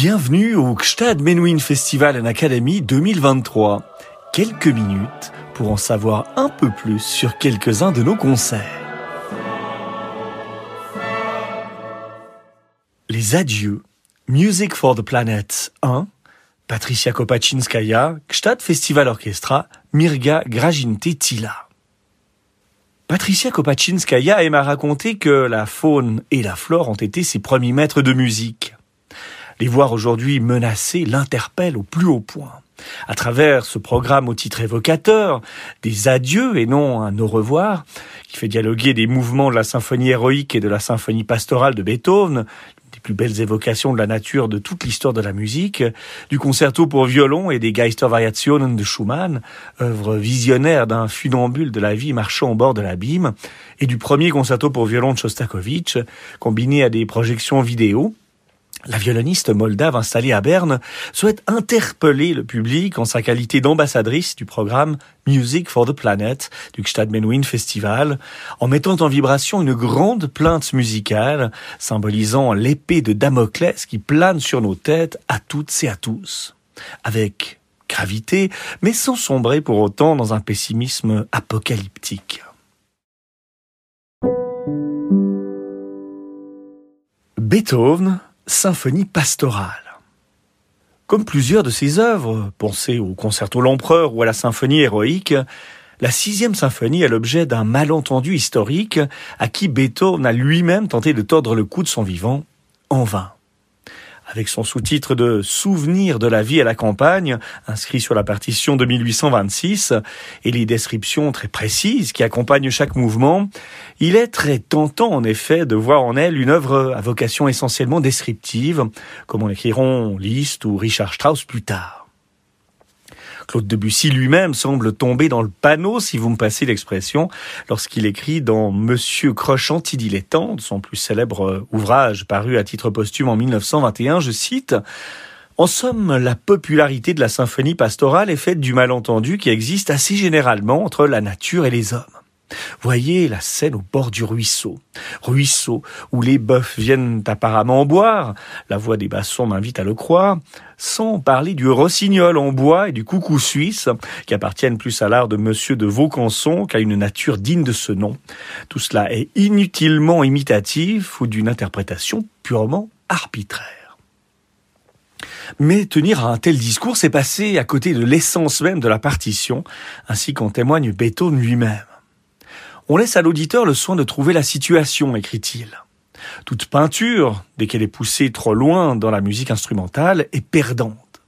Bienvenue au Gstad Menuhin Festival and Academy 2023. Quelques minutes pour en savoir un peu plus sur quelques-uns de nos concerts. Les adieux. Music for the Planet 1. Patricia Kopaczynskaya, Gstad Festival Orchestra, Mirga Grajinte-Tila. Patricia Kopaczynskaya aime à raconter que la faune et la flore ont été ses premiers maîtres de musique. Les voir aujourd'hui menacés l'interpelle au plus haut point. À travers ce programme au titre évocateur, des adieux et non un au revoir, qui fait dialoguer des mouvements de la symphonie héroïque et de la symphonie pastorale de Beethoven, des plus belles évocations de la nature de toute l'histoire de la musique, du concerto pour violon et des Geistervariationen de Schumann, œuvre visionnaire d'un funambule de la vie marchant au bord de l'abîme, et du premier concerto pour violon de Shostakovich, combiné à des projections vidéo, la violoniste moldave installée à Berne souhaite interpeller le public en sa qualité d'ambassadrice du programme Music for the Planet du Gstad-Menuhin Festival, en mettant en vibration une grande plainte musicale symbolisant l'épée de Damoclès qui plane sur nos têtes à toutes et à tous. Avec gravité, mais sans sombrer pour autant dans un pessimisme apocalyptique. Beethoven symphonie pastorale. Comme plusieurs de ses œuvres, pensez au concerto l'empereur ou à la symphonie héroïque, la sixième symphonie est l'objet d'un malentendu historique à qui Beethoven a lui-même tenté de tordre le cou de son vivant, en vain avec son sous-titre de Souvenir de la vie à la campagne, inscrit sur la partition de 1826, et les descriptions très précises qui accompagnent chaque mouvement, il est très tentant en effet de voir en elle une œuvre à vocation essentiellement descriptive, comme en écriront Liszt ou Richard Strauss plus tard. Claude Debussy lui-même semble tomber dans le panneau, si vous me passez l'expression, lorsqu'il écrit dans Monsieur Croche Antidilettante, son plus célèbre ouvrage paru à titre posthume en 1921, je cite, en somme, la popularité de la symphonie pastorale est faite du malentendu qui existe assez généralement entre la nature et les hommes. Voyez la scène au bord du ruisseau. Ruisseau où les bœufs viennent apparemment boire, la voix des bassons m'invite à le croire, sans parler du rossignol en bois et du coucou suisse, qui appartiennent plus à l'art de monsieur de Vaucanson qu'à une nature digne de ce nom. Tout cela est inutilement imitatif ou d'une interprétation purement arbitraire. Mais tenir à un tel discours, c'est passer à côté de l'essence même de la partition, ainsi qu'en témoigne Beethoven lui-même. On laisse à l'auditeur le soin de trouver la situation, écrit-il. Toute peinture, dès qu'elle est poussée trop loin dans la musique instrumentale, est perdante.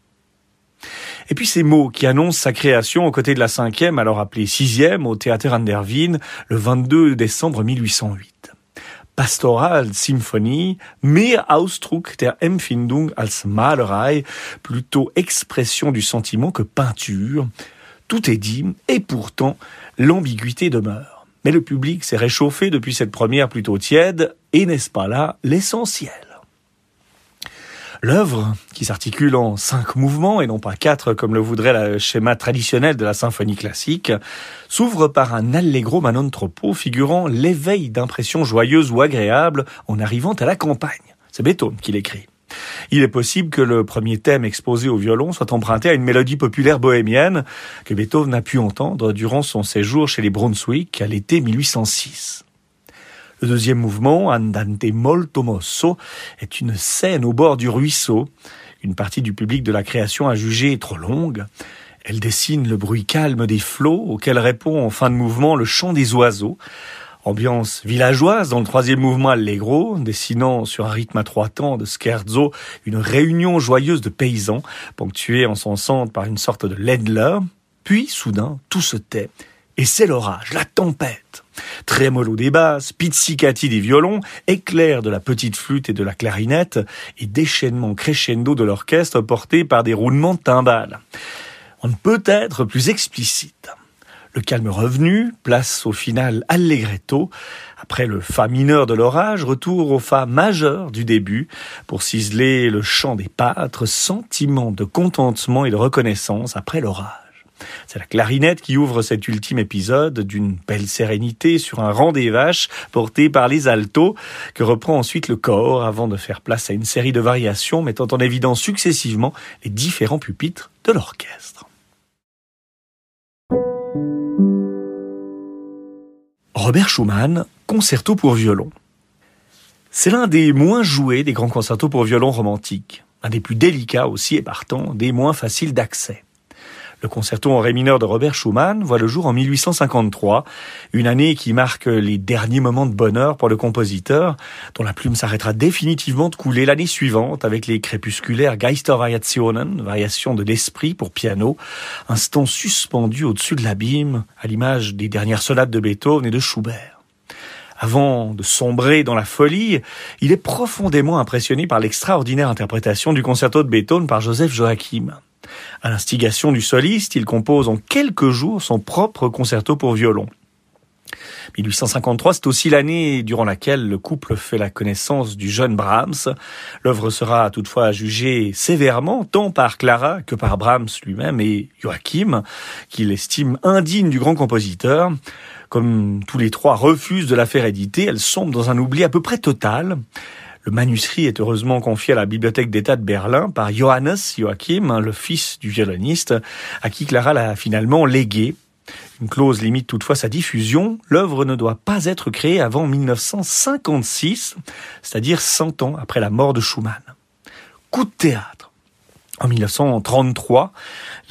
Et puis ces mots qui annoncent sa création aux côtés de la cinquième, alors appelée sixième, au théâtre Anderwien, le 22 décembre 1808. Pastoral Symphonie, mehr Ausdruck der Empfindung als Malerei, plutôt expression du sentiment que peinture. Tout est dit, et pourtant l'ambiguïté demeure. Mais le public s'est réchauffé depuis cette première plutôt tiède, et n'est-ce pas là l'essentiel? L'œuvre, qui s'articule en cinq mouvements et non pas quatre comme le voudrait le schéma traditionnel de la symphonie classique, s'ouvre par un allegro manon troppo figurant l'éveil d'impressions joyeuses ou agréables en arrivant à la campagne. C'est Beethoven qui l'écrit. Il est possible que le premier thème exposé au violon soit emprunté à une mélodie populaire bohémienne que Beethoven a pu entendre durant son séjour chez les Brunswick à l'été 1806. Le deuxième mouvement, Andante molto mosso, est une scène au bord du ruisseau. Une partie du public de la création a jugé trop longue. Elle dessine le bruit calme des flots auquel répond en fin de mouvement le chant des oiseaux. Ambiance villageoise dans le troisième mouvement allegro, dessinant sur un rythme à trois temps de scherzo une réunion joyeuse de paysans, ponctuée en son centre par une sorte de ledler. Puis, soudain, tout se tait, et c'est l'orage, la tempête. Trémolo des basses, pizzicati des violons, éclair de la petite flûte et de la clarinette, et déchaînement crescendo de l'orchestre porté par des roulements de timbales. On ne peut être plus explicite. Le calme revenu, place au final allegretto. Après le fa mineur de l'orage, retour au fa majeur du début pour ciseler le chant des pâtres, sentiment de contentement et de reconnaissance après l'orage. C'est la clarinette qui ouvre cet ultime épisode d'une belle sérénité sur un rang des vaches porté par les altos que reprend ensuite le corps avant de faire place à une série de variations mettant en évidence successivement les différents pupitres de l'orchestre. Robert Schumann, concerto pour violon. C'est l'un des moins joués des grands concertos pour violon romantiques, un des plus délicats aussi et partant des moins faciles d'accès. Le concerto en ré mineur de Robert Schumann voit le jour en 1853, une année qui marque les derniers moments de bonheur pour le compositeur, dont la plume s'arrêtera définitivement de couler l'année suivante avec les crépusculaires Geistervariationen, variations de l'esprit pour piano, instant suspendu au-dessus de l'abîme, à l'image des dernières sonates de Beethoven et de Schubert. Avant de sombrer dans la folie, il est profondément impressionné par l'extraordinaire interprétation du concerto de Beethoven par Joseph Joachim. À l'instigation du soliste, il compose en quelques jours son propre concerto pour violon. 1853, c'est aussi l'année durant laquelle le couple fait la connaissance du jeune Brahms. L'œuvre sera toutefois jugée sévèrement, tant par Clara que par Brahms lui-même et Joachim, qu'il estime indigne du grand compositeur. Comme tous les trois refusent de la faire éditer, elle sombre dans un oubli à peu près total. Le manuscrit est heureusement confié à la Bibliothèque d'État de Berlin par Johannes Joachim, hein, le fils du violoniste, à qui Clara l'a finalement légué. Une clause limite toutefois sa diffusion. L'œuvre ne doit pas être créée avant 1956, c'est-à-dire 100 ans après la mort de Schumann. Coup de théâtre. En 1933,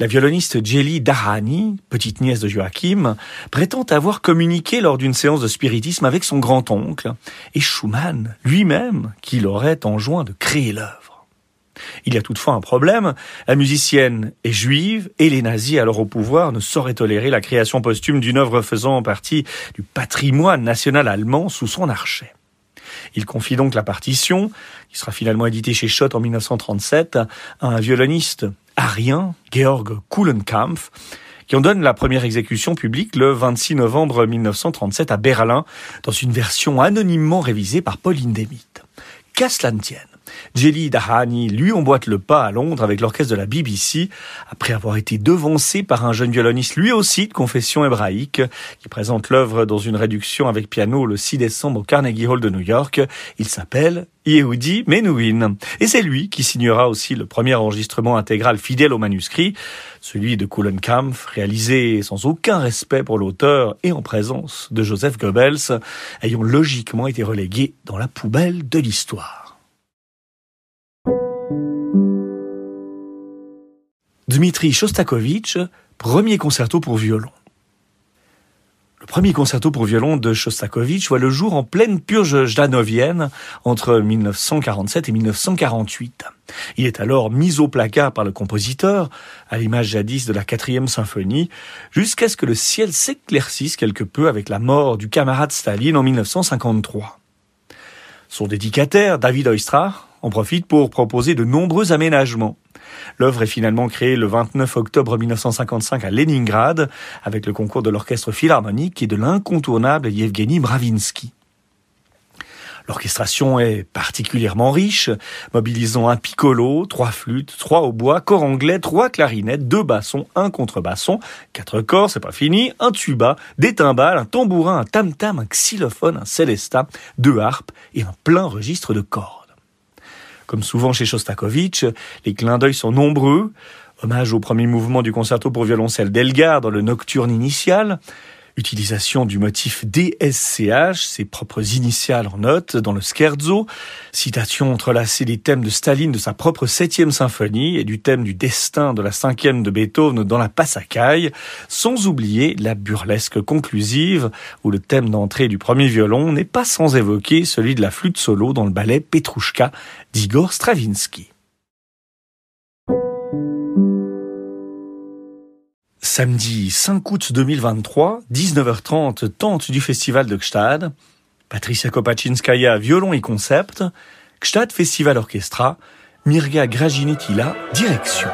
la violoniste Jelly Dahani, petite nièce de Joachim, prétend avoir communiqué lors d'une séance de spiritisme avec son grand-oncle et Schumann lui-même qui l'aurait enjoint de créer l'œuvre. Il y a toutefois un problème, la musicienne est juive et les nazis alors au pouvoir ne sauraient tolérer la création posthume d'une œuvre faisant partie du patrimoine national allemand sous son archet. Il confie donc la partition, qui sera finalement éditée chez Schott en 1937, à un violoniste arien, Georg Kuhlenkampf, qui en donne la première exécution publique le 26 novembre 1937 à Berlin, dans une version anonymement révisée par Paul Hindemith. Qu'à cela tienne, Jelly Dahani lui emboîte le pas à Londres avec l'orchestre de la BBC, après avoir été devancé par un jeune violoniste lui aussi de confession hébraïque, qui présente l'œuvre dans une réduction avec piano le 6 décembre au Carnegie Hall de New York. Il s'appelle Yehudi Menuhin. Et c'est lui qui signera aussi le premier enregistrement intégral fidèle au manuscrit, celui de Kuhlenkampf, réalisé sans aucun respect pour l'auteur et en présence de Joseph Goebbels, ayant logiquement été relégué dans la poubelle de l'histoire. Dmitri Shostakovich, premier concerto pour violon. Le premier concerto pour violon de Shostakovich voit le jour en pleine purge jdanovienne entre 1947 et 1948. Il est alors mis au placard par le compositeur, à l'image jadis de la quatrième symphonie, jusqu'à ce que le ciel s'éclaircisse quelque peu avec la mort du camarade Staline en 1953. Son dédicataire, David Oistrakh, en profite pour proposer de nombreux aménagements. L'œuvre est finalement créée le 29 octobre 1955 à Leningrad avec le concours de l'orchestre philharmonique et de l'incontournable Yevgeny Bravinsky. L'orchestration est particulièrement riche, mobilisant un piccolo, trois flûtes, trois hautbois, corps anglais, trois clarinettes, deux bassons, un contrebasson, quatre corps, c'est pas fini, un tuba, des timbales, un tambourin, un tam-tam, un xylophone, un célesta, deux harpes et un plein registre de cordes. Comme souvent chez Shostakovich, les clins d'œil sont nombreux. Hommage au premier mouvement du concerto pour violoncelle d'Elgar dans le nocturne initial. Utilisation du motif DSCH, ses propres initiales en notes, dans le scherzo. Citation entrelacée des thèmes de Staline de sa propre septième symphonie et du thème du destin de la cinquième de Beethoven dans la Passacaille. Sans oublier la burlesque conclusive où le thème d'entrée du premier violon n'est pas sans évoquer celui de la flûte solo dans le ballet Petrouchka d'Igor Stravinsky. Samedi 5 août 2023, 19h30, tente du festival de Gstad. Patricia Kopaczynskaya, violon et concept. Gstad Festival Orchestra. Mirga Graginetila, direction.